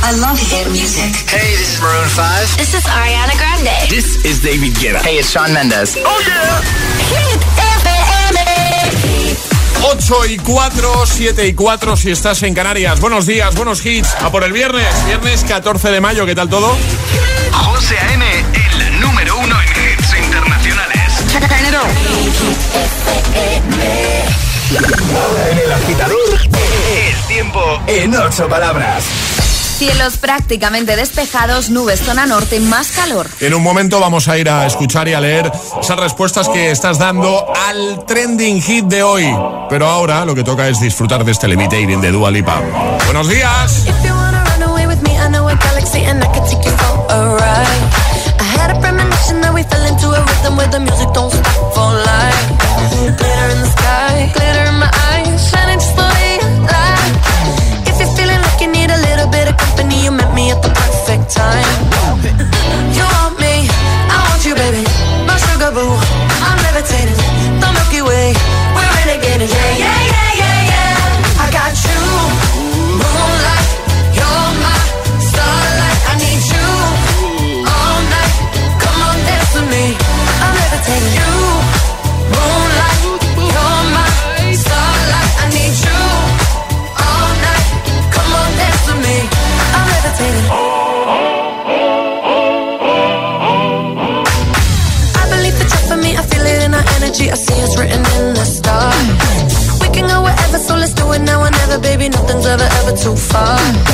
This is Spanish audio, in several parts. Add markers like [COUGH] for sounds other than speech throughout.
I love hit music. Hey, this is Maroon 5. This is Ariana Grande. This is David Guetta. Hey, it's Shawn Mendes. Oh yeah. Hit FM. 8 y 4, 7 y 4 si estás en Canarias. Buenos días, buenos hits. A por el viernes, viernes 14 de mayo. ¿Qué tal todo? José A.M., el número uno en hits internacionales. Ahora en el agitador, el tiempo en ocho palabras. Cielos prácticamente despejados, nubes zona norte, más calor. En un momento vamos a ir a escuchar y a leer esas respuestas que estás dando al trending hit de hoy. Pero ahora lo que toca es disfrutar de este Levitating de Dua Lipa. Buenos días. Time. so far.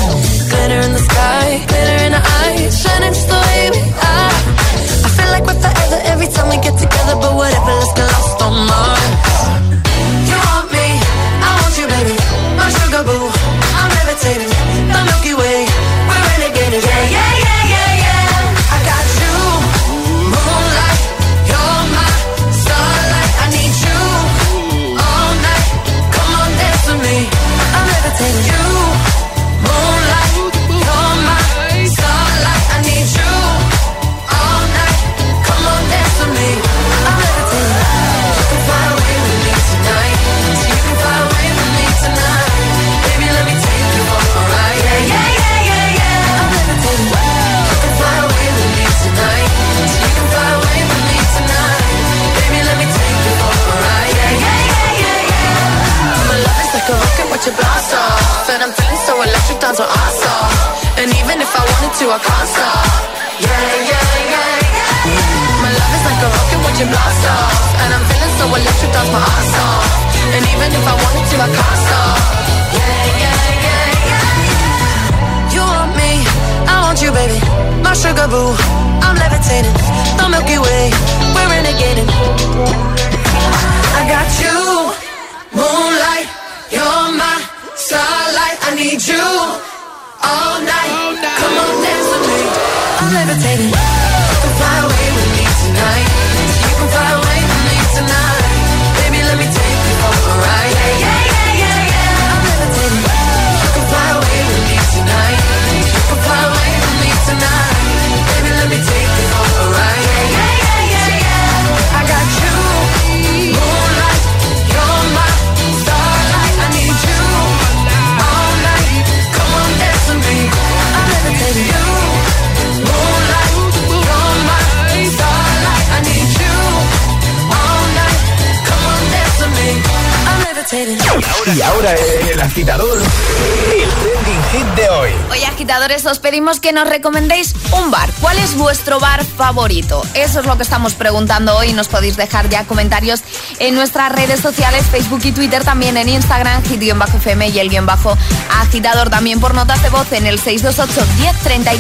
El agitador, el trending hit de hoy. Oye, agitadores, os pedimos que nos recomendéis un bar. ¿Cuál es vuestro bar favorito? Eso es lo que estamos preguntando hoy. Nos podéis dejar ya comentarios en nuestras redes sociales, Facebook y Twitter, también en Instagram, hit-fm y el guion bajo agitador también por notas de voz en el 628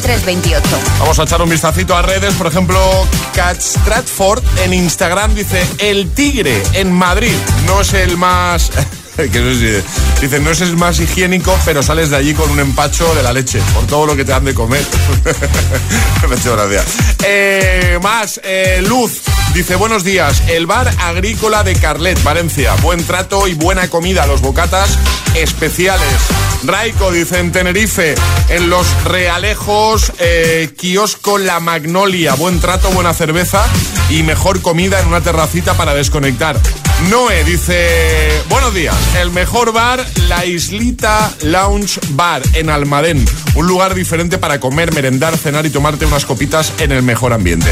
10 28. Vamos a echar un vistacito a redes. Por ejemplo, Cat Stratford en Instagram dice: El tigre en Madrid no es el más. [LAUGHS] que no sé, dice, no es más higiénico, pero sales de allí con un empacho de la leche, por todo lo que te han de comer. [LAUGHS] Me hecho gracia. Eh, más, eh, Luz dice, buenos días, el bar agrícola de Carlet, Valencia. Buen trato y buena comida, los bocatas especiales. Raico dice, en Tenerife, en los Realejos, eh, kiosco La Magnolia. Buen trato, buena cerveza y mejor comida en una terracita para desconectar. Noé dice, buenos días, el mejor bar, la Islita Lounge Bar en Almadén. Un lugar diferente para comer, merendar, cenar y tomarte unas copitas en el mejor ambiente.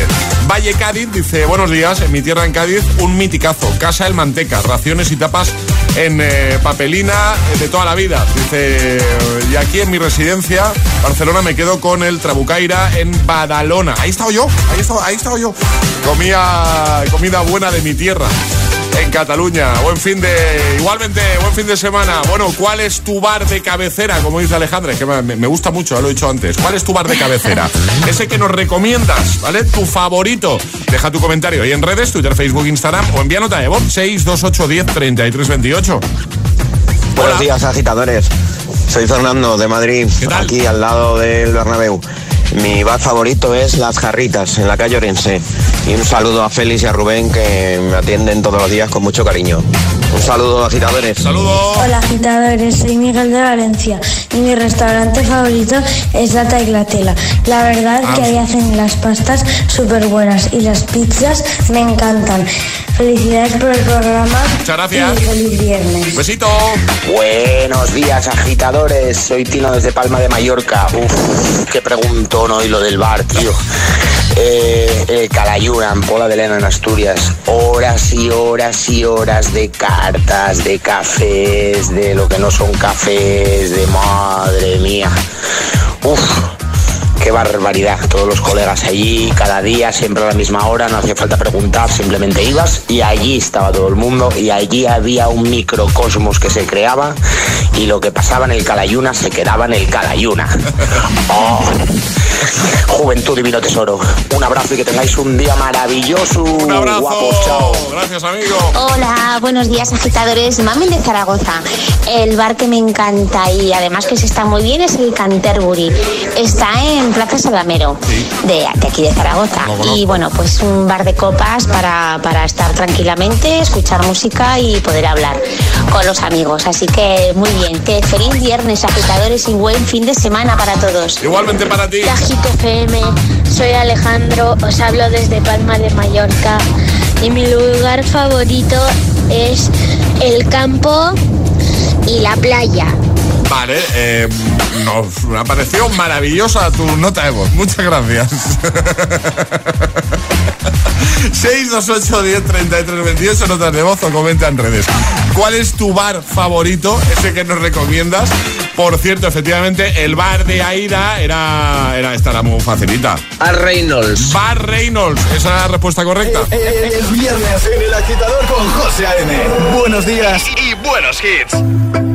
Valle Cádiz dice, buenos días, en mi tierra en Cádiz, un miticazo, Casa El Manteca, raciones y tapas en eh, papelina de toda la vida. Dice, y aquí en mi residencia, Barcelona, me quedo con el Trabucaira en Badalona. Ahí he estado yo, ahí he estado, ahí yo. Comía comida buena de mi tierra en Cataluña. Buen fin de. Igualmente, buen fin de semana. Bueno, ¿cuál es tu bar de cabecera? Como dice Alejandra, que me, me gusta mucho, ya lo he dicho antes. ¿Cuál es tu bar de cabecera? [LAUGHS] Ese que nos recomiendas, ¿vale? Tu favorito. Deja tu comentario ahí en redes, Twitter, Facebook, Instagram o envía nota de voz 628 10 33 28. Buenos días, agitadores. Soy Fernando de Madrid, ¿Qué tal? aquí al lado del Bernabéu. Mi bar favorito es Las Jarritas, en la calle Orense. Y un saludo a Félix y a Rubén que me atienden todos los días con mucho cariño. Un saludo, agitadores. Saludos. Hola agitadores, soy Miguel de Valencia y mi restaurante favorito es Data y Glatela. La verdad Ah. que ahí hacen las pastas súper buenas y las pizzas me encantan. Felicidades por el programa Muchas gracias. y feliz viernes. Besito. Buenos días, agitadores. Soy Tino desde Palma de Mallorca. Uf, qué preguntón hoy lo del bar, tío. Eh, el en Pola de Lena, en Asturias. Horas y horas y horas de cartas, de cafés, de lo que no son cafés, de madre mía. Uf, Qué barbaridad, todos los colegas allí, cada día, siempre a la misma hora, no hacía falta preguntar, simplemente ibas y allí estaba todo el mundo y allí había un microcosmos que se creaba y lo que pasaba en el Calayuna se quedaba en el Calayuna. [LAUGHS] Oh, juventud divino tesoro, un abrazo y que tengáis un día maravilloso. Un abrazo. Guapos, chao. Gracias, amigo. Hola, buenos días agitadores. Mami de Zaragoza. El bar que me encanta y además que se está muy bien es el Canterbury. Está en Plaza Salamero, de, de aquí de Zaragoza. Y bueno, pues un bar de copas para, para estar tranquilamente, escuchar música y poder hablar con los amigos. Así que muy bien. Que feliz viernes agitadores y buen fin de semana para todos. Igualmente para ti. FM, soy Alejandro, os hablo desde Palma de Mallorca y mi lugar favorito es el campo y la playa. Vale, eh, nos me ha parecido maravillosa tu nota de voz. Muchas gracias. 628 10 33 28 notas de voz o comenta en redes. ¿Cuál es tu bar favorito? Ese que nos recomiendas. Por cierto, efectivamente, el bar de Aida era, era esta era muy facilita. A Reynolds. Bar Reynolds, esa es la respuesta correcta. Es viernes en el agitador con José A.M. Buenos días. Y buenos hits.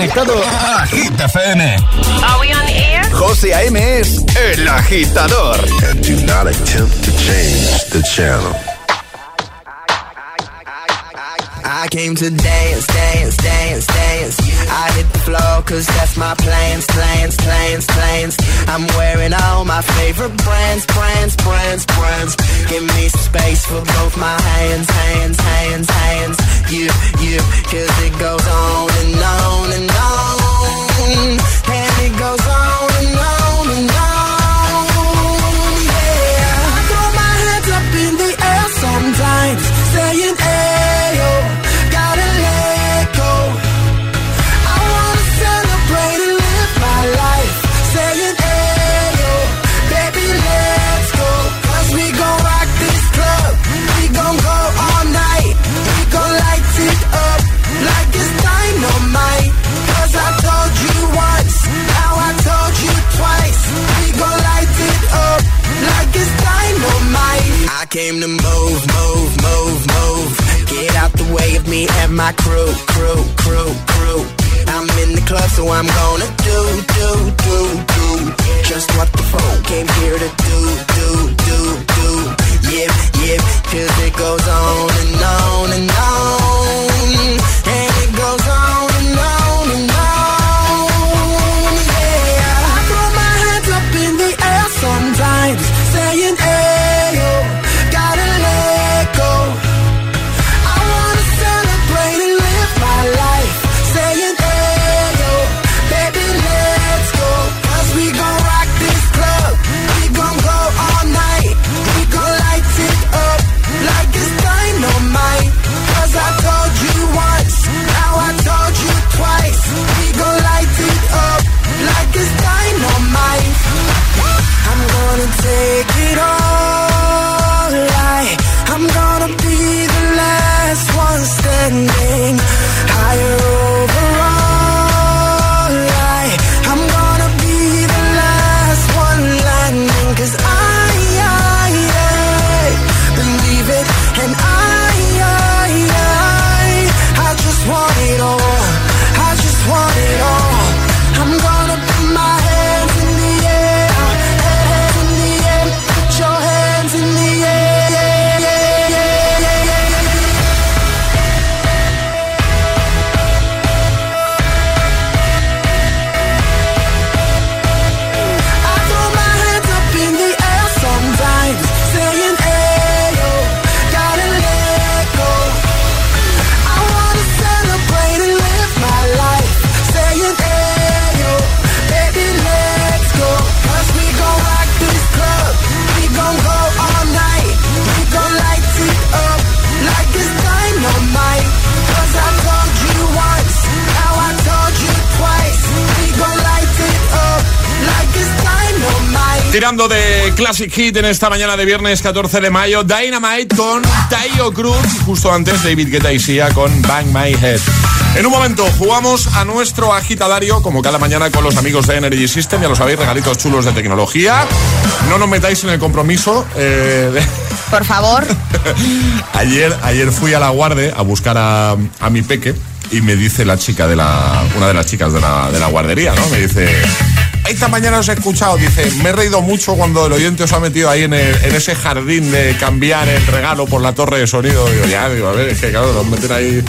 Conectado a Hit FM. Are we on the air? José A.M. es el agitador. And do not attempt to change the channel. I came to dance, cause that's my plans, plans, plans, plans. I'm wearing all my favorite brands, brands, brands, brands. Give me some space for both my hands, hands, hands, hands. You, you, cause it goes on and on and on. And it goes on on Tirando de Classic Hit en esta mañana de viernes 14 de mayo, Dynamite con Tayo Cruz, justo antes David Guetta y Sia con Bang My Head. En un momento jugamos a nuestro agitadario, como cada mañana con los amigos de Energy System, ya lo sabéis, regalitos chulos de tecnología. No nos metáis en el compromiso. eh, de- Por favor. [LAUGHS] ayer, ayer fui a la guarde a buscar a, a mi peque y me dice la chica de la, una de las chicas de la, de la guardería, ¿no? Me dice, esta mañana os he escuchado, dice, me he reído mucho cuando el oyente os ha metido ahí en, ese jardín de cambiar el regalo por la torre de sonido. Digo, ya, digo, a ver, es que claro, nos meten ahí.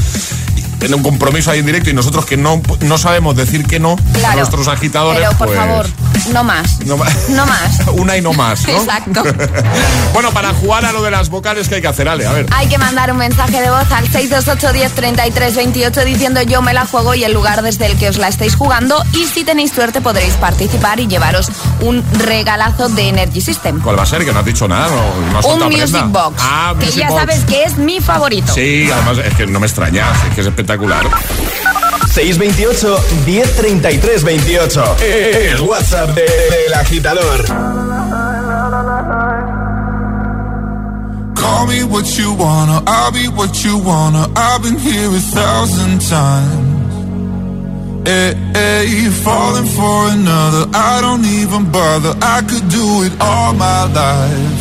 En un compromiso ahí en directo y nosotros que no, no sabemos decir que no a nuestros agitadores. Pero por pues, favor, no más. No más. No más. [LAUGHS] Una y no más, ¿no? Exacto. [LAUGHS] bueno, para jugar a lo de las vocales, ¿qué hay que hacer, Ale? A ver. Hay que mandar un mensaje de voz al 628 10 33 28 diciendo yo me la juego y el lugar desde el que os la estáis jugando y si tenéis suerte podréis participar y llevaros un regalazo de Energy System. ¿Cuál va a ser? Que no has dicho nada, no, no has Un Music prenda. Box. Ah, que Music ya Box. sabes que es mi favorito. Sí, además es que no me extraña, es que es espectacular. 628 1033 28. El WhatsApp de- del agitador. Call me what you wanna, I'll be what you wanna. I've been here a thousand times. Hey, hey, falling for another, I don't even bother. I could do it all my life.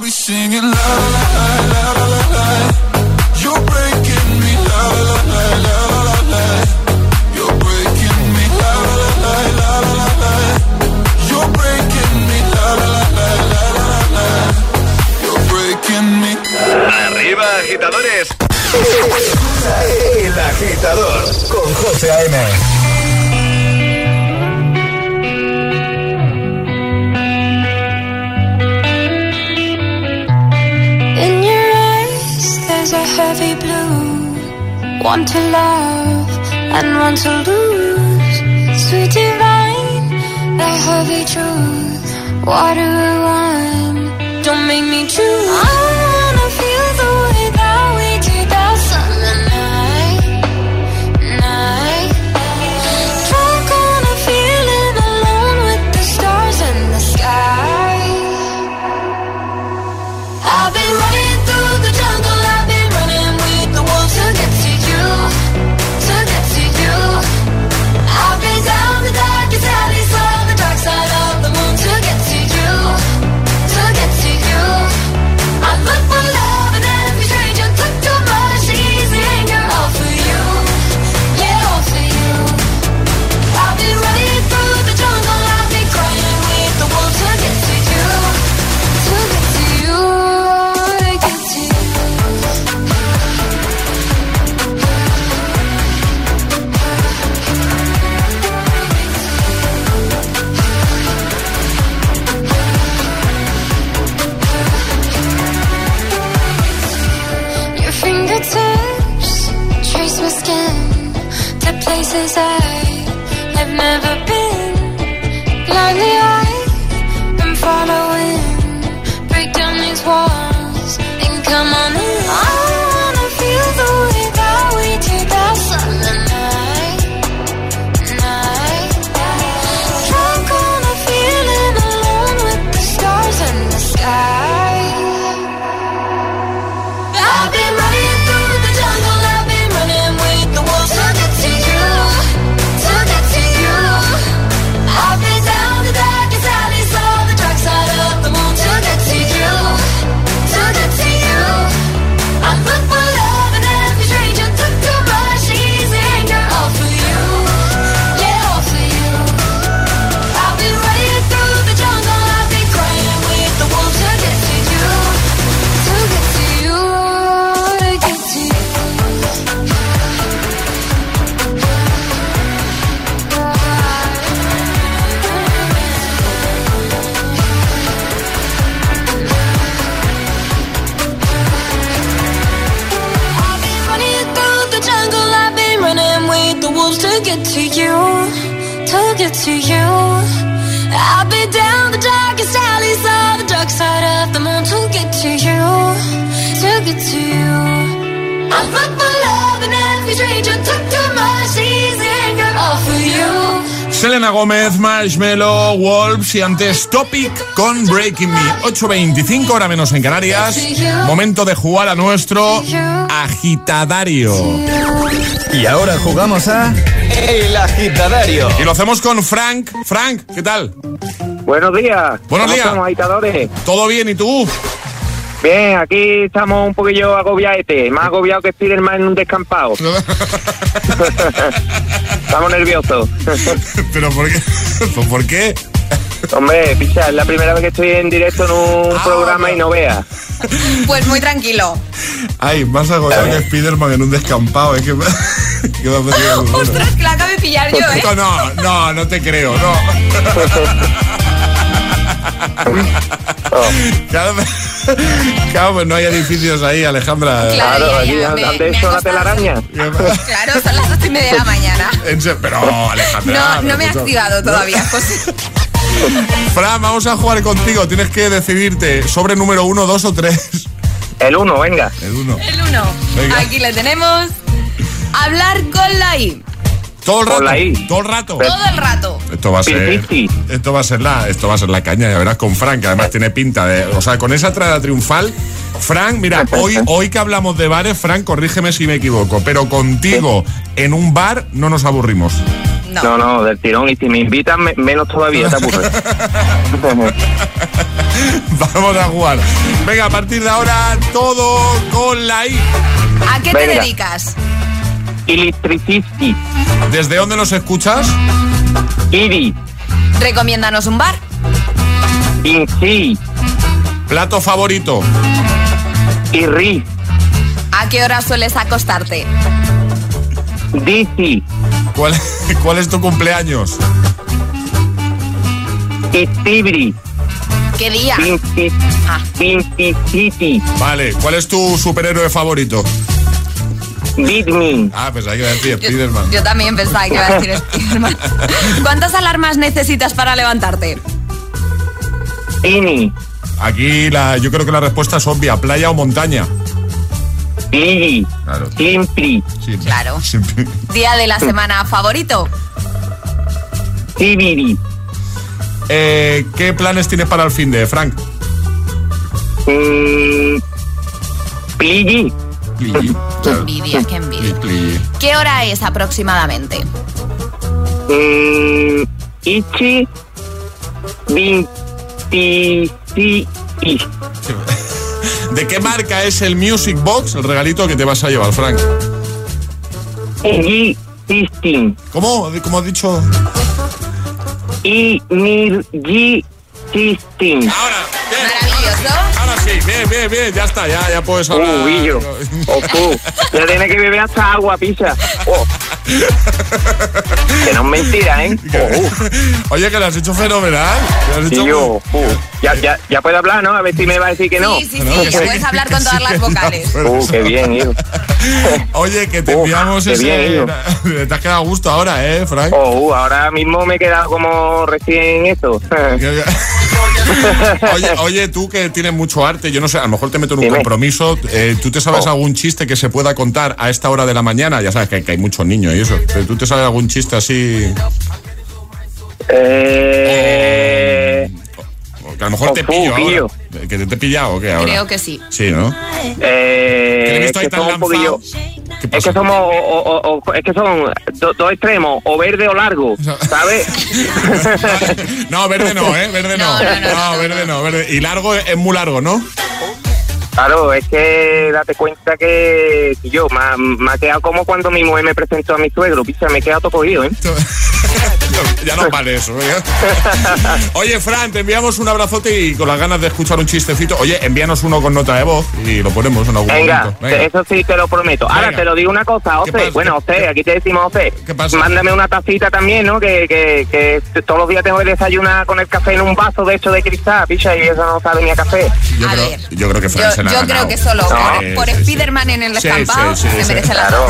I'll be singing la la la la la la. You're breaking me la la la la la la. You're breaking me la la la la la la. You're breaking me la la la la la la. You're breaking me. Arriba agitadores. El agitador con José A.M. One to love and one to lose. Sweet divine, the heavy truth. Water or wine, don't make me choose. Gómez, Marshmello, Wolves y antes Topic con Breaking Me. 8.25, hora menos en Canarias. Momento de jugar a nuestro agitadario. Y ahora jugamos a El Agitadario. Y lo hacemos con Frank. Frank, ¿qué tal? Buenos días. Buenos ¿Cómo días. estamos, agitadores? ¿Todo bien y tú? Bien, aquí estamos un poquillo agobiaete, más agobiado que Spiderman en un descampado. [LAUGHS] estamos nerviosos. ¿Pero por qué? ¿Pues ¿Por qué? Hombre, picha, es la primera vez que estoy en directo en un Ah, programa y no veas. Pues muy tranquilo. Ay, más agobiado que Spiderman en un descampado. Es que me [LAUGHS] ha. Ostras, que la acabo de pillar yo, ¿eh? No, no, no te creo, no. [LAUGHS] Claro, claro, pues no hay edificios ahí, Alejandra. Claro, Claro, ya, ¿dónde me hecho ha la costado. telaraña? Claro, son las ocho y media de la mañana. Pero, Alejandra. No, no me he activado todavía, José. Fran, vamos a jugar contigo. Tienes que decidirte sobre número uno, dos o tres. El uno, venga. El uno. El uno. Venga. Aquí le tenemos. Hablar con la I. Todo el rato. Con la I. Todo el rato. Todo el rato. Esto va a ser. Esto va a ser la. Esto va a ser la caña, ya verás con Frank, que además tiene pinta de. O sea, con esa entrada triunfal. Frank, mira, hoy, [LAUGHS] hoy que hablamos de bares, Frank, corrígeme si me equivoco, pero contigo en un bar no nos aburrimos. No. No, no, del tirón. Y si me invitan, me- menos todavía, te aburres. [LAUGHS] Vamos a jugar. Venga, a partir de ahora, todo con la I. ¿A qué te dedicas? Electricity. ¿Desde dónde nos escuchas? Iri. Recomiéndanos un bar. Inchi. Plato favorito. Irri. ¿A qué hora sueles acostarte? Disi. ¿Cuál, [LAUGHS] cuál es tu cumpleaños? Istibri. ¿Qué día? Ah. Vale, ¿cuál es tu superhéroe favorito? Bitmin. Ah, pues hay que decir Spiderman. Yo también pensaba que iba a decir Spiderman. [LAUGHS] ¿Cuántas alarmas necesitas para levantarte? Ini. Aquí la, yo creo que la respuesta es obvia, playa o montaña. Iri. Claro. Simpli. Claro. ¿Día de la semana favorito? Sibiri. Eh, ¿Qué planes tienes para el fin de Frank? Mm, Pligi. Qué envidia, qué envidia. ¿Qué hora es aproximadamente? Mm, Ichi. Vinti. ¿De qué marca es el Music Box, el regalito que te vas a llevar, Frank? Sistin. ¿Cómo? ¿Cómo has dicho? Y Mirgi. Sistin. Ahora, bien. Ahora sí, bien, bien, bien, ya está, ya, ya puedes hablar. Uh, Guillo. [LAUGHS] Oh. Ya tiene que beber hasta agua, pisa. Oh. Que no es mentira, ¿eh? [LAUGHS] Oh, uh. Oye, que lo has hecho fenomenal. que lo has hecho Tío, uh. Ya, ya, ya puede hablar, ¿no? A ver si me va a decir que no. Sí, sí, sí, puedes hablar con todas las vocales. [LAUGHS] Uh, qué bien, hijo. Oye, que te Uh, enviamos qué ese. bien, te has quedado a gusto ahora, ¿eh, Frank? Oh, uh, ahora mismo me he quedado como recién eso. oye, oye, tú que tienes mucho arte, yo no sé, a lo mejor te meto en un Dime. compromiso. eh, ¿Tú te sabes Oh. algún chiste que se pueda contar a esta hora de la mañana? Ya sabes que, que hay muchos niños y eso. ¿Tú te sabes algún chiste así? Eh, Que a lo mejor te Oh, pillo pillo. ahora. ¿Que te, te he pillado o qué ahora? Creo que sí. Sí, ¿no? eh, Que le he es visto ahí que tan somos un poquillo. lanzado. ¿Qué Es que somos, o- o- o- es que son do- dos extremos, o verde o largo, ¿sabes? [LAUGHS] No, verde no, ¿eh? Verde no. No, no, no, no, verde no, verde. Y largo es muy largo, ¿no? Claro, es que date cuenta que yo me, ha- me ha quedado como cuando mi mujer me presentó a mi suegro, picha, me he quedado todo cogido, ¿eh? [LAUGHS] ya no vale eso. ¿eh? [LAUGHS] Oye, Fran, te enviamos un abrazote y con las ganas de escuchar un chistecito. Oye, envíanos uno con nota de voz y lo ponemos en algún Venga, momento. eso sí te lo prometo. Ahora Venga. te lo digo una cosa, ¿Qué Ose. pasa? Bueno, Ose, aquí te decimos Ose. ¿Qué pasa? Mándame una tacita también, ¿no? Que, que, que todos los días tengo que desayunar con el café en un vaso de hecho de cristal, picha, y eso no sabe ni a café. Yo, A creo, ver. yo creo que Fran Yo, se la ha yo creo que solo No. por, por Sí, sí, Spiderman en el Sí, estampado sí, sí, se sí. merece la Claro.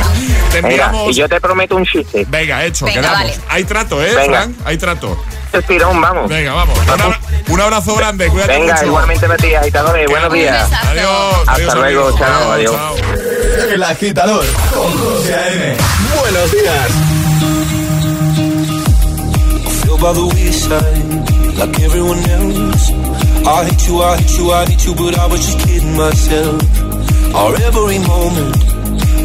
Te Venga, enviamos... y yo te prometo un chiste. Venga, hecho, Venga, quedamos. vale. Hay trato, ¿eh, Venga. Fran? Hay trato. Estirón, vamos. Venga, vamos. Un, abra- un abrazo grande, cuídate Venga, mucho. igualmente ti, agitadores. Buenos días. Adiós. Hasta adiós, luego, chao, adiós. chao. El agitador con José A.M. Buenos días. feel by the wayside like everyone else. I hate you, I hate you, I hate you, but I was just kidding myself. Our every moment,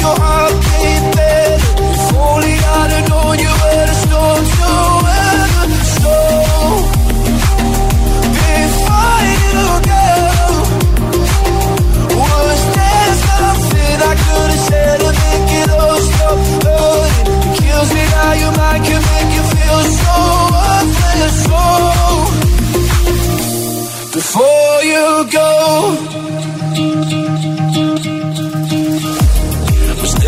your heart? If only I'd have known you were the to before you go, was there something I could have said to make it all stop? It kills me how your mind can make you feel so worthless. Before you go,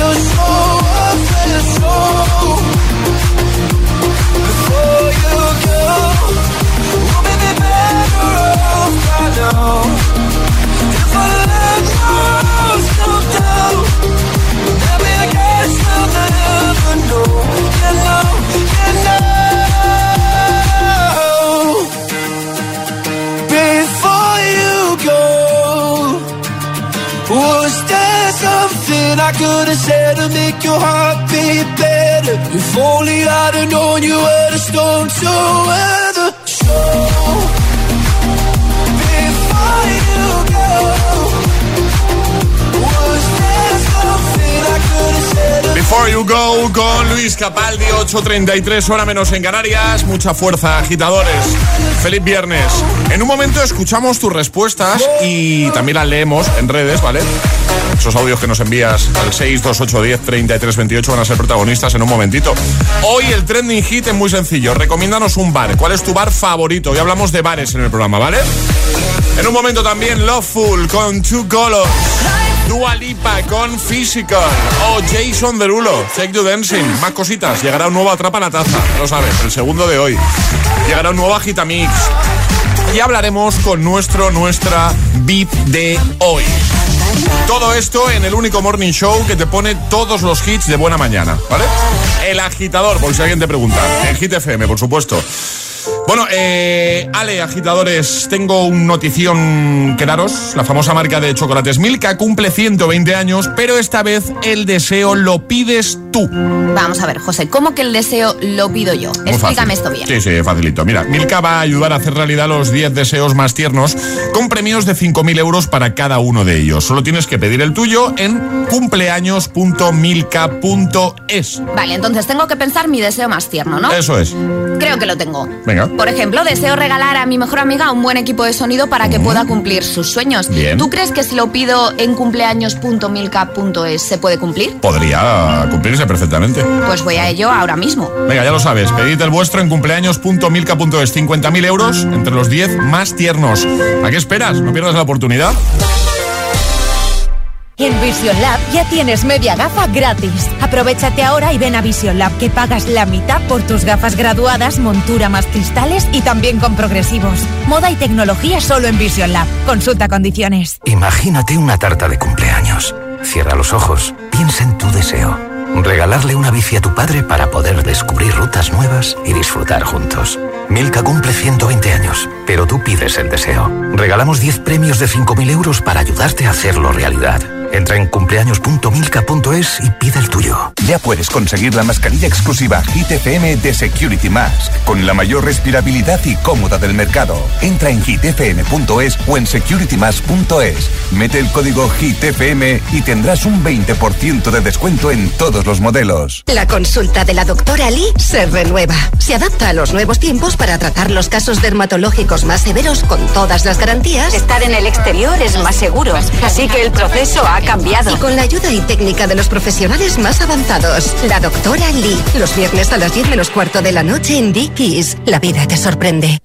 all stop hurting? Kills me how your mind can make you feel so worthless. So before you go, we'll be the better off by now. I could have said to make your heart beat better? If only I'd have known you were the storm to Before You Go con Luis Capaldi, 8.33 hora menos en Canarias. Mucha fuerza, agitadores. Feliz viernes. En un momento escuchamos tus respuestas y también las leemos en redes, ¿vale? Esos audios que nos envías al 628103328 van a ser protagonistas en un momentito. Hoy el trending hit es muy sencillo. Recomiéndanos un bar. ¿Cuál es tu bar favorito? Hoy hablamos de bares en el programa, ¿vale? En un momento también Loveful con Two Colors. Dua Lipa con Physical. O Jason Derulo, Take You Dancing. Más cositas. Llegará un nuevo Atrapa la Taza. Lo sabes, el segundo de hoy. Llegará un nuevo Agitamix. Y hablaremos con nuestro, nuestra VIP de hoy. Todo esto en el único morning show que te pone todos los hits de buena mañana, ¿vale? El agitador, por si alguien te pregunta. En Hit FM, por supuesto. Bueno, eh, Ale, agitadores, tengo un notición que daros. La famosa marca de chocolates Milka cumple 120 años, pero esta vez el deseo lo pides tú. Vamos a ver, José, ¿cómo que el deseo lo pido yo? Muy Explícame fácil. esto bien. Sí, sí, facilito. Mira, Milka va a ayudar a hacer realidad los 10 deseos más tiernos con premios de 5.000 euros para cada uno de ellos. Solo tienes que pedir el tuyo en cumpleaños.milka.es. Vale, entonces tengo que pensar mi deseo más tierno, ¿no? Eso es. Creo que lo tengo. Venga. Por ejemplo, deseo regalar a mi mejor amiga un buen equipo de sonido para que pueda cumplir sus sueños. Bien. ¿Tú crees que si lo pido en cumpleaños.milka.es se puede cumplir? Podría cumplirse perfectamente. Pues voy a ello ahora mismo. Venga, ya lo sabes, pedid el vuestro en cumpleaños.milka.es. 50.000 euros entre los 10 más tiernos. ¿A qué esperas? No pierdas la oportunidad. En Vision Lab ya tienes media gafa gratis. Aprovechate ahora y ven a Vision Lab que pagas la mitad por tus gafas graduadas, montura más cristales y también con progresivos. Moda y tecnología solo en Vision Lab. Consulta condiciones. Imagínate una tarta de cumpleaños. Cierra los ojos, piensa en tu deseo. Regalarle una bici a tu padre para poder descubrir rutas nuevas y disfrutar juntos. Milka cumple 120 años, pero tú pides el deseo. Regalamos 10 premios de 5.000 euros para ayudarte a hacerlo realidad. Entra en cumpleaños.milka.es y pide el tuyo. Ya puedes conseguir la mascarilla exclusiva Hit FM de Security Mask, con la mayor respirabilidad y cómoda del mercado. Entra en hitfm.es o en securitymask.es. Mete el código HITFM y tendrás un 20% de descuento en todos los modelos. La consulta de la doctora Lee se renueva. Se adapta a los nuevos tiempos para tratar los casos dermatológicos más severos con todas las garantías. Estar en el exterior es más seguro, así que el proceso ha cambiado. Y con la ayuda y técnica de los profesionales más avanzados. La doctora Lee. Los viernes a las 10 menos cuarto de la noche en Dickies. La vida te sorprende.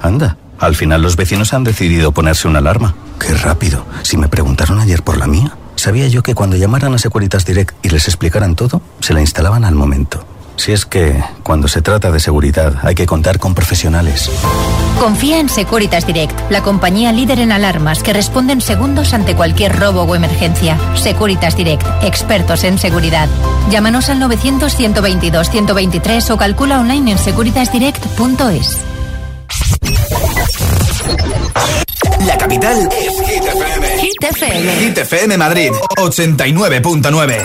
Anda, al final los vecinos han decidido ponerse una alarma. Qué rápido. Si me preguntaron ayer por la mía, sabía yo que cuando llamaran a Securitas Direct y les explicaran todo, se la instalaban al momento. Si es que, cuando se trata de seguridad, hay que contar con profesionales. Confía en Securitas Direct, la compañía líder en alarmas que responde en segundos ante cualquier robo o emergencia. Securitas Direct, expertos en seguridad. Llámanos al 900-122-123 o calcula online en securitasdirect.es. La capital es Hit FM. Hit FM. Hit FM Madrid, 89.9.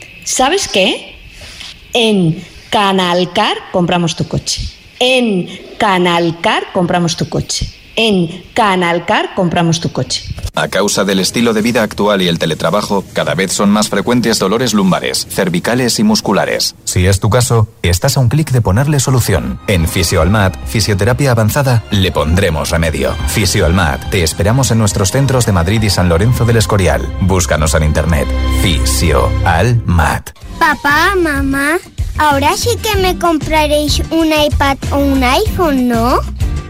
¿Sabes qué? En Canalcar compramos tu coche. En Canalcar compramos tu coche. En Canalcar compramos tu coche. A causa del estilo de vida actual y el teletrabajo, cada vez son más frecuentes dolores lumbares, cervicales y musculares. Si es tu caso, estás a un clic de ponerle solución. En Fisioalmat, Fisioterapia Avanzada, le pondremos remedio. Fisioalmat, te esperamos en nuestros centros de Madrid y San Lorenzo del Escorial. Búscanos en internet. Fisioalmat. Papá, mamá, ahora sí que me compraréis un iPad o un iPhone, ¿no?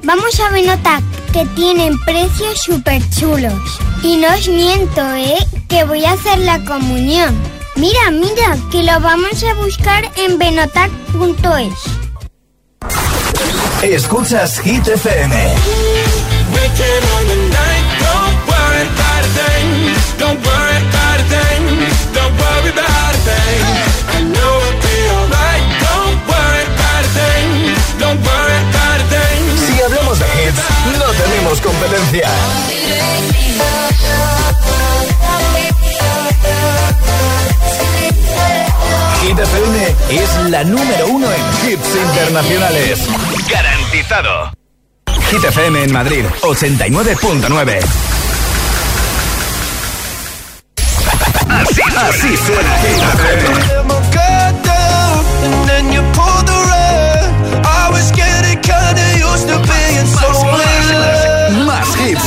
Vamos a Benotac, que tienen precios súper chulos. Y no os miento, ¿eh? Que voy a hacer la comunión. Mira, mira, que lo vamos a buscar en benotac.es. Escuchas Hit FM. Competencia. Hit FM es la número uno en hits internacionales. Garantizado. Hit FM en Madrid, 89.9. Así, así suena Hit.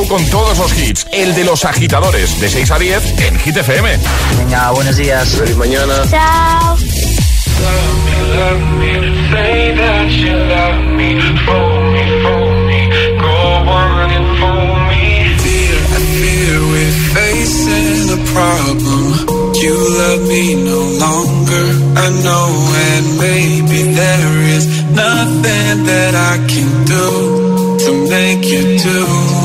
show con todos los hits. El de los agitadores, de 6 a 10 en Hit FM. Venga, buenos días. Feliz mañana. Chao. You love me no longer, I know, and maybe there is nothing that I can do to make you do.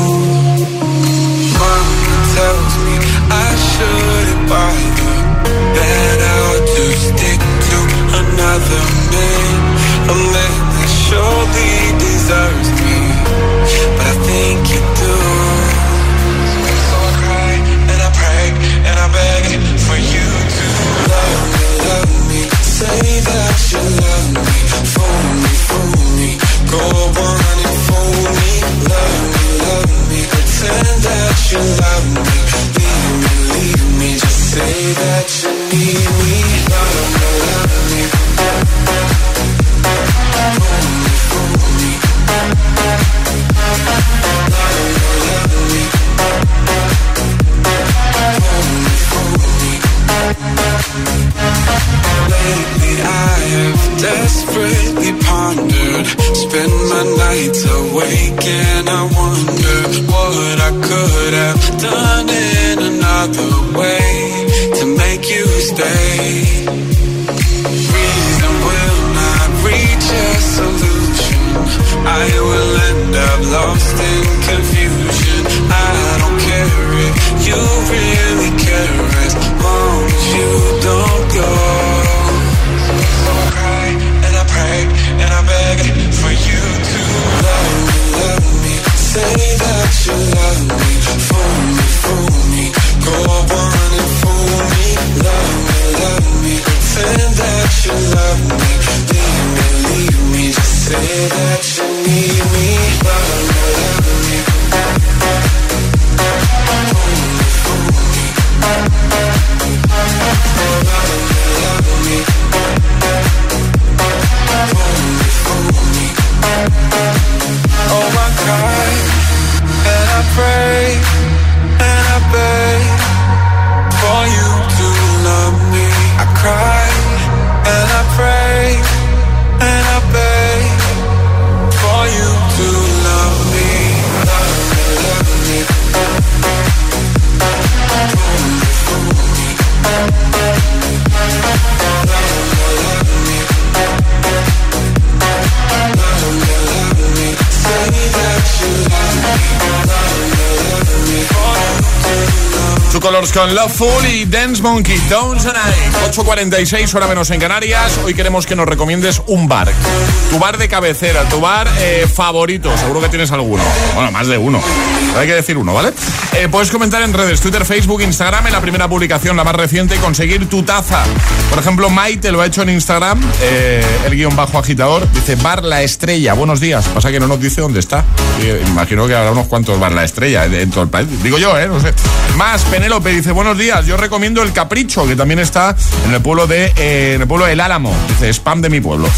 Con Loveful y Dance Monkey, Don't Tonight. 8.46, hora menos en Canarias. Hoy queremos que nos recomiendes un bar. Tu bar de cabecera, tu bar eh, favorito. Seguro que tienes alguno. Bueno, más de uno. Hay que decir uno, ¿vale? Eh, puedes comentar en redes, Twitter, Facebook, Instagram, en la primera publicación, la más reciente, y conseguir tu taza. Por ejemplo, Maite lo ha hecho en Instagram, eh, el guion bajo agitador. Dice Bar La Estrella. Buenos días. Pasa que no nos dice dónde está. Eh, imagino que habrá unos cuantos Bar La Estrella en, todo el país. Digo yo, ¿eh? No sé. Más, Penélope dice, buenos días, yo recomiendo el Capricho, que también está en el pueblo de el pueblo del Álamo. Dice, spam de mi pueblo.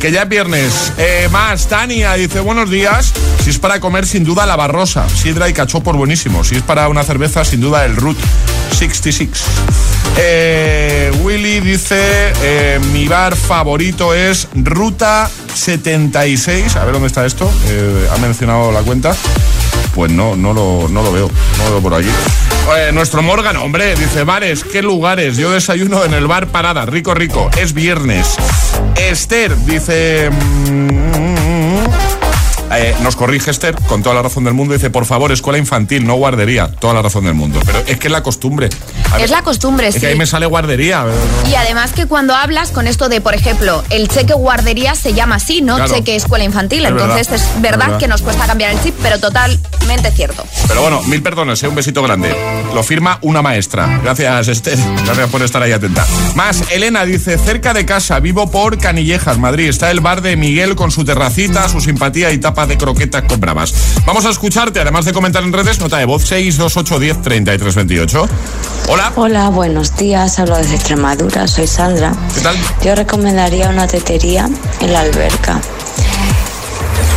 Que ya es viernes. Más, Tania dice, buenos días. Si es para comer, sin duda, la barrosa. Sidra y cachopos buenísimo. Si es para una cerveza, sin duda, el Root 66. Eh, Willy dice, eh, mi bar favorito es Ruta 76. A ver dónde está esto. Eh, ha mencionado la cuenta. Pues no, no lo, no lo veo. No lo veo por allí. Eh, nuestro Morgan, hombre, dice bares, ¿qué lugares? Yo desayuno en el bar Parada, rico, rico. Es viernes. Esther dice... mm, eh, nos corrige Esther con toda la razón del mundo. Dice, por favor, escuela infantil, no guardería. Toda la razón del mundo. Pero es que es la costumbre. Ver, Es la costumbre, es sí. que ahí me sale guardería. Y además que cuando hablas con esto de, por ejemplo, el cheque guardería se llama así, no Claro. cheque escuela infantil. Es Entonces verdad, es verdad, es verdad. que nos cuesta cambiar el chip, pero totalmente cierto. Pero bueno, mil perdones, ¿eh? un besito grande. Lo firma una maestra. Gracias, Esther. Gracias por estar ahí atenta. Más, Elena dice, cerca de casa, vivo por Canillejas, Madrid. Está el bar de Miguel con su terracita, su simpatía y tapa de croquetas con bravas. Vamos a escucharte, además de comentar en redes, nota de voz 62810 3328. Hola. Hola, buenos días. Hablo desde Extremadura. Soy Sandra. ¿Qué tal? Yo recomendaría una tetería en la alberca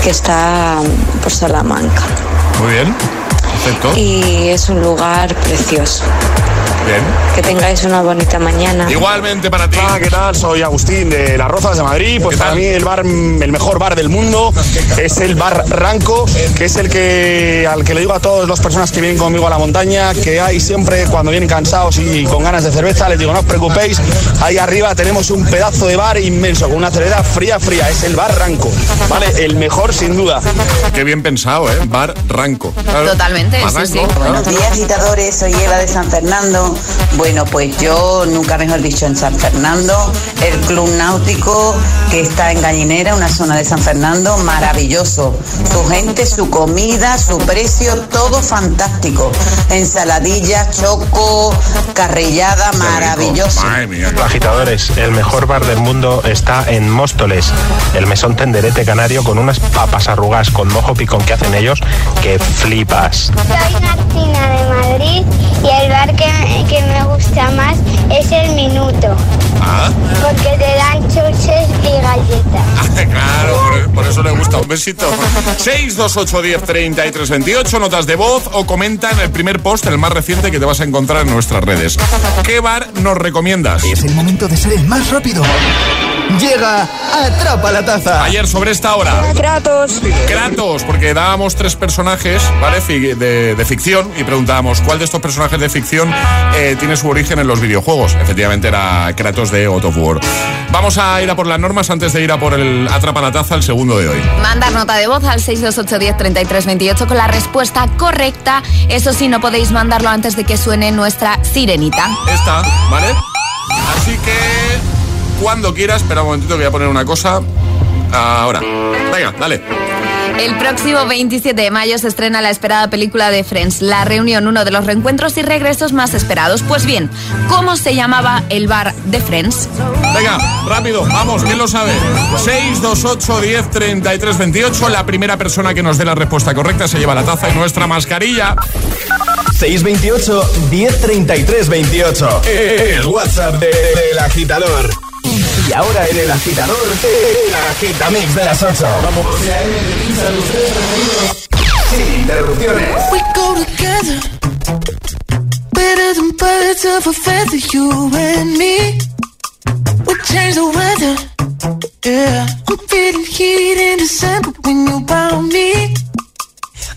que está por Salamanca. Muy bien. Perfecto. Y es un lugar precioso. Bien. Que tengáis una bonita mañana. Igualmente para ti. Hola, ¿qué tal? Soy Agustín de Las Rozas de Madrid. Pues para mí el bar, el mejor bar del mundo es el bar Ranco, que es el que al que le digo a todas las personas que vienen conmigo a la montaña que hay siempre cuando vienen cansados y con ganas de cerveza, les digo no os preocupéis, ahí arriba tenemos un pedazo de bar inmenso con una cerveza fría fría, es el bar Ranco, ¿vale? El mejor sin duda. Qué bien pensado, ¿eh? Bar Ranco. Claro. Totalmente, Bar sí, Ranco, sí. claro. Buenos días, agitadores. Soy Eva de San Fernando. Bueno, pues yo, nunca mejor dicho, en San Fernando, el Club Náutico que está en Gallinera, una zona de San Fernando, maravilloso. Su gente, su comida, su precio, todo fantástico. Ensaladillas, choco, carrillada, maravilloso. Agitadores, el mejor bar del mundo está en Móstoles, el mesón tenderete canario con unas papas arrugadas con mojo picón que hacen ellos que flipas. Soy Martina de Madrid y el bar que, que me gusta más es el Minuto. Ah, Porque te dan chuches y galletas. [LAUGHS] claro, por, por eso le gusta. Un besito. 628 10 33 28, notas de voz o comenta en el primer post, el más reciente que te vas a encontrar en nuestras redes. ¿Qué bar nos recomiendas? Es el momento de ser el más rápido. Llega Atrapa la Taza. Ayer sobre esta hora. Kratos. Kratos, porque dábamos tres personajes, ¿vale? De, de ficción y preguntábamos cuál de estos personajes de ficción eh, tiene su origen en los videojuegos. Efectivamente era Kratos de God of War. Vamos a ir a por las normas antes de ir a por el Atrapa la Taza, el segundo de hoy. Mandar nota de voz al 628103328 con la respuesta correcta. Eso sí, no podéis mandarlo antes de que suene nuestra sirenita. Esta, ¿vale? Así que cuando quieras. Espera un momentito que voy a poner una cosa. Ahora. Venga, dale. El próximo 27 de mayo se estrena la esperada película de Friends, La Reunión, uno de los reencuentros y regresos más esperados. Pues bien, ¿cómo se llamaba el bar de Friends? Venga, rápido, vamos, ¿quién lo sabe? 628 10 33 28. La primera persona que nos dé la respuesta correcta se lleva la taza y nuestra mascarilla. 628 1033 28. El WhatsApp del de, agitador. Y ahora en el agitador, el agitamix de las 8. Vamos. Sin interrupciones. We go together. Better than birds of a feather, you and me. We change the weather. Yeah. I'm feeling heat in December when you found me.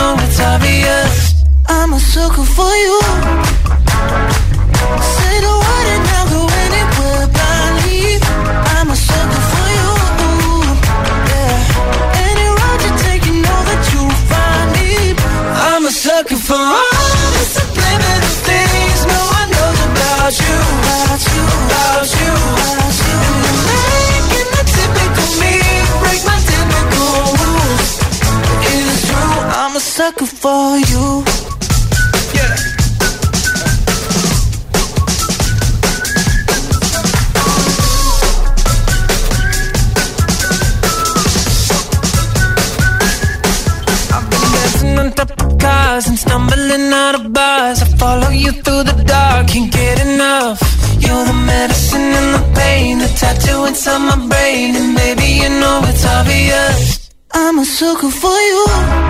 know it's obvious. I'm a sucker for you. For you. Yeah I've been messing on top of cars and stumbling out of bars. I follow you through the dark, can't get enough. You're the medicine and the pain, the tattoo inside my brain, and baby you know it's obvious. I'm a sucker for you.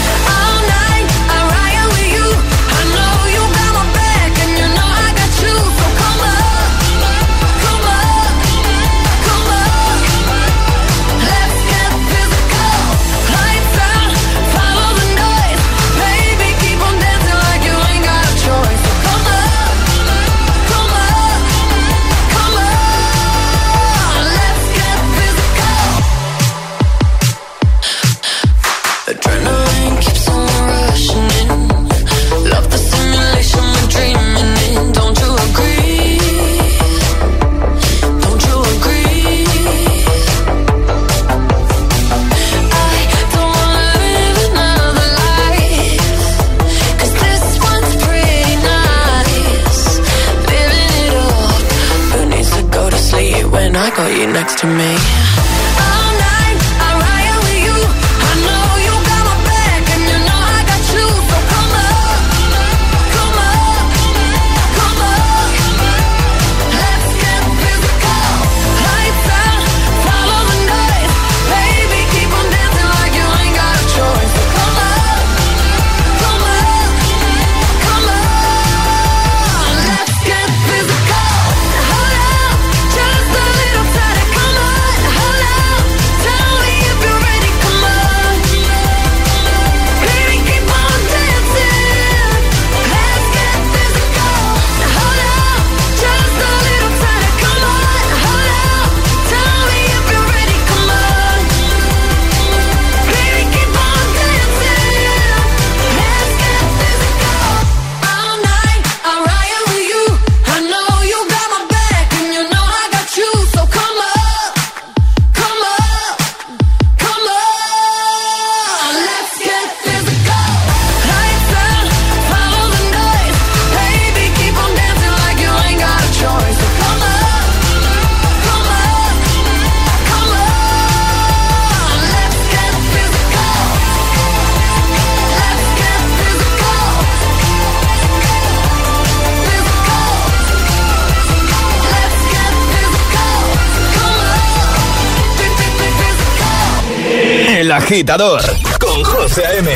agitador con José M.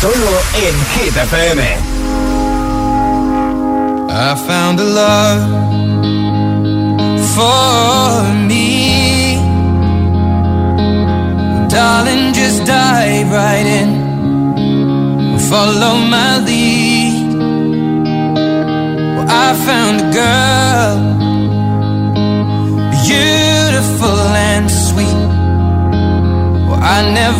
Solo en Hit FM. I found a love for me. Darling, just dive right in. Follow my lead. Well, I found a girl. beautiful and sweet. Well, I never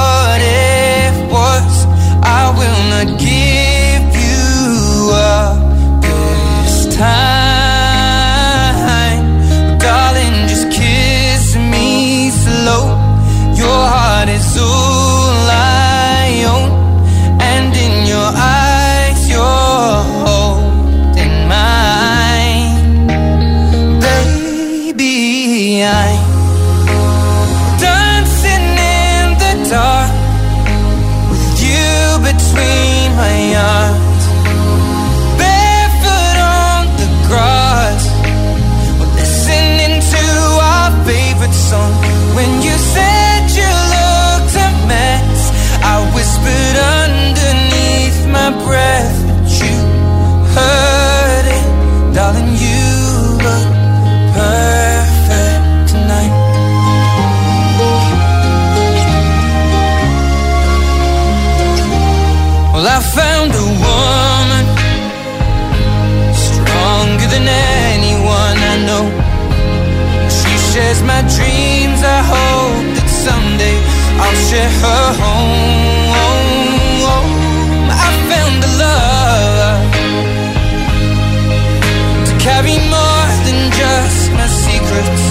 treasure her home. I found the love to carry more than just my secrets,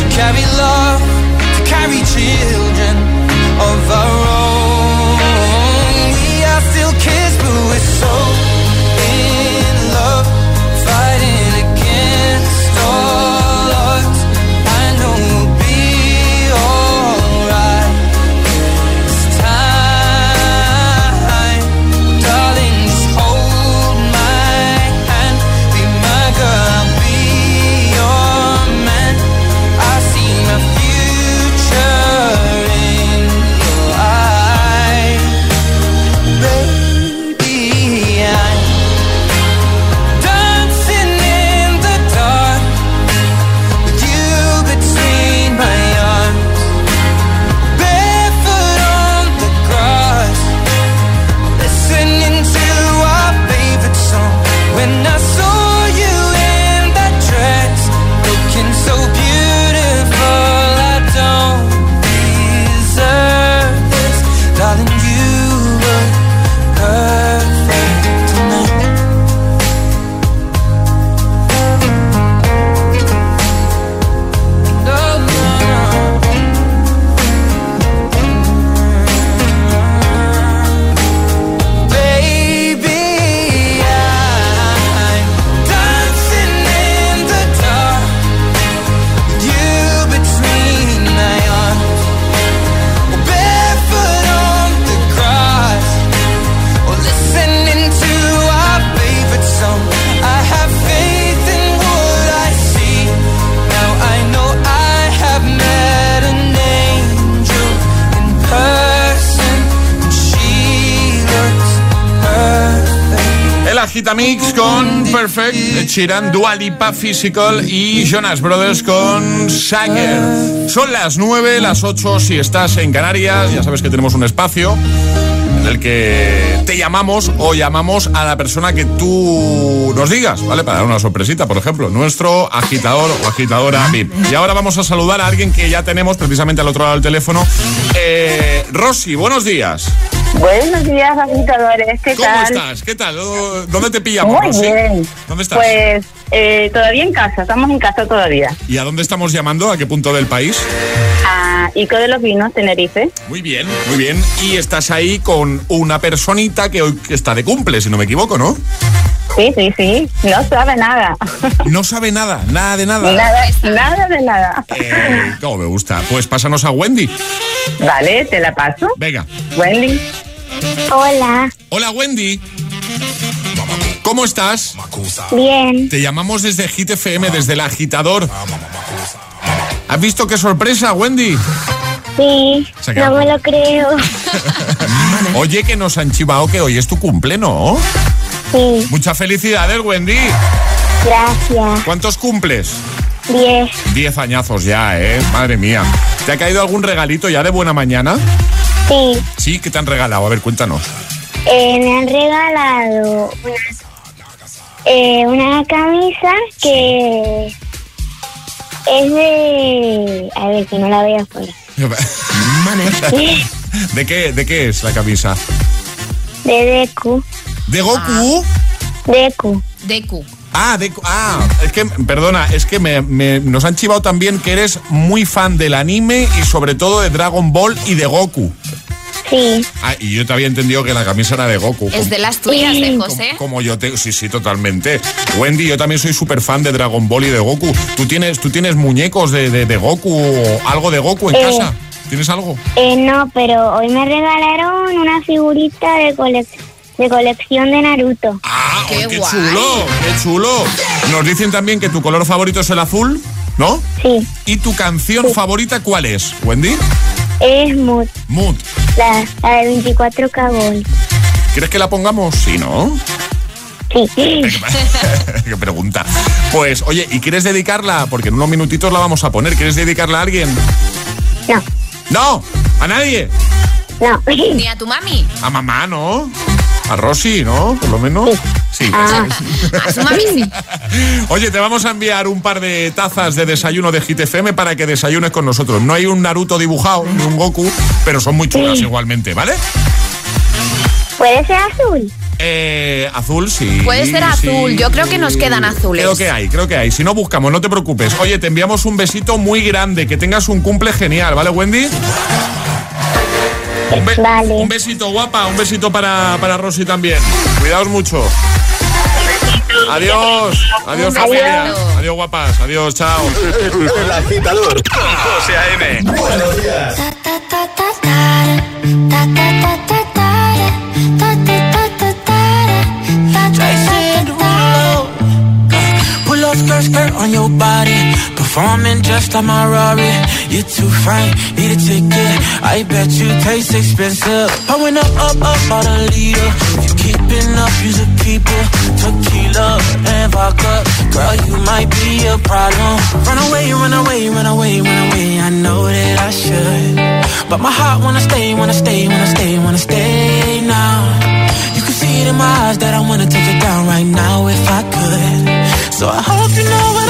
to carry love, to carry tears. Sheeran, Dua Lipa, Physical y Jonas Brothers con Sager. Son las 9, las 8 si estás en Canarias, ya sabes que tenemos un espacio en el que te llamamos o llamamos a la persona que tú nos digas, ¿vale? Para dar una sorpresita, por ejemplo, nuestro agitador o agitadora VIP. Y ahora vamos a saludar a alguien que ya tenemos precisamente al otro lado del teléfono. Eh, Rosy, buenos días. Buenos días, agitadores. ¿Qué ¿Cómo tal? estás? ¿Qué tal? ¿Dónde te pillamos, Muy bien. ¿Dónde estás? Pues eh, todavía en casa, estamos en casa todavía. ¿Y a dónde estamos llamando? ¿A qué punto del país? A Ico de los Vinos, Tenerife. Muy bien, muy bien. Y estás ahí con una personita que hoy está de cumple, si no me equivoco, ¿no? Sí, sí, sí. No sabe nada. [LAUGHS] No sabe nada, nada de nada. Nada, nada de nada. Eh, cómo me gusta. Pues pásanos a Wendy. Vale, te la paso. Venga. Wendy. Hola. Hola, Wendy. ¿Cómo estás? Bien. Te llamamos desde Hit FM, desde el agitador. ¿Has visto qué sorpresa, Wendy? Sí, no me lo creo. [LAUGHS] Oye, que nos han chivado que hoy es tu cumple, ¿no? Sí, Muchas felicidades, Wendy. gracias. ¿Cuántos cumples? Diez. Diez añazos ya, ¿eh? Madre mía. ¿Te ha caído algún regalito ya de buena mañana? Sí, Sí, ¿qué te han regalado? A ver, cuéntanos. eh, me han regalado una, eh, una camisa que es de... A ver, que no la veo afuera. [LAUGHS] ¿De qué, ¿De qué es la camisa? De Deku. ¿De Goku? Deku. Deku. Ah, de, ah, es que, perdona, es que me, me- nos han chivado también que eres muy fan del anime y sobre todo de Dragon Ball y de Goku. Sí. Ah, y yo te había entendido que la camisa era de Goku. Es de las tuyas, ¿eh, José? Como yo te, sí, sí, totalmente. Wendy, yo también soy súper fan de Dragon Ball y de Goku. ¿Tú tienes, tú tienes muñecos de, de- de Goku o algo de Goku en Eh. casa? ¿Tienes algo? Eh, no, pero hoy me regalaron una figurita de, colec- de colección de Naruto. ¡Ah, qué, chulo! ¡Qué chulo! Nos dicen también que tu color favorito es el azul, ¿no? Sí. ¿Y tu canción favorita cuál es, Wendy? Es Mood, Mood. la, la de 24K Gold. ¿Quieres que la pongamos? Sí, ¿no? Sí. [LAUGHS] Qué pregunta. Pues, oye, ¿y quieres dedicarla? Porque en unos minutitos la vamos a poner. ¿Quieres dedicarla a alguien? No. No, a nadie. No. Ni a tu mami. A mamá, ¿no? A Rosy, ¿no? Por lo menos. Sí. Ah. A su mami sí. [LAUGHS] Oye, te vamos a enviar un par de tazas de desayuno de Hit FM para que desayunes con nosotros. No hay un Naruto dibujado ni un Goku, pero son muy chulas Sí. igualmente, ¿vale? ¿Puede ser azul? Eh, azul, sí. Puede ser sí. azul. Yo creo que nos quedan azules. Creo que hay, creo que hay. Si no buscamos, no te preocupes. Oye, te enviamos un besito muy grande. Que tengas un cumple genial, ¿vale, Wendy? Un, be- un besito, guapa. Un besito para, para Rosy también. Cuidaos mucho. Adiós. Adiós, familia. Adiós, guapas. Adiós, chao. El agitador con José A.M. Buenos días. Pull up skirt, skirt on your body. Performing just like my Rari. You're too fine, need a ticket. I bet you taste expensive. Pouring up, up, up, out a leader. If you keeping up, you keep it. Tequila and vodka. Girl, you might be a problem. Run away, run away, run away, run away. I know that I should. But my heart wanna stay, wanna stay, wanna stay, wanna stay now. You can see it in my eyes that I wanna take it down right now if I could. So I hope you know what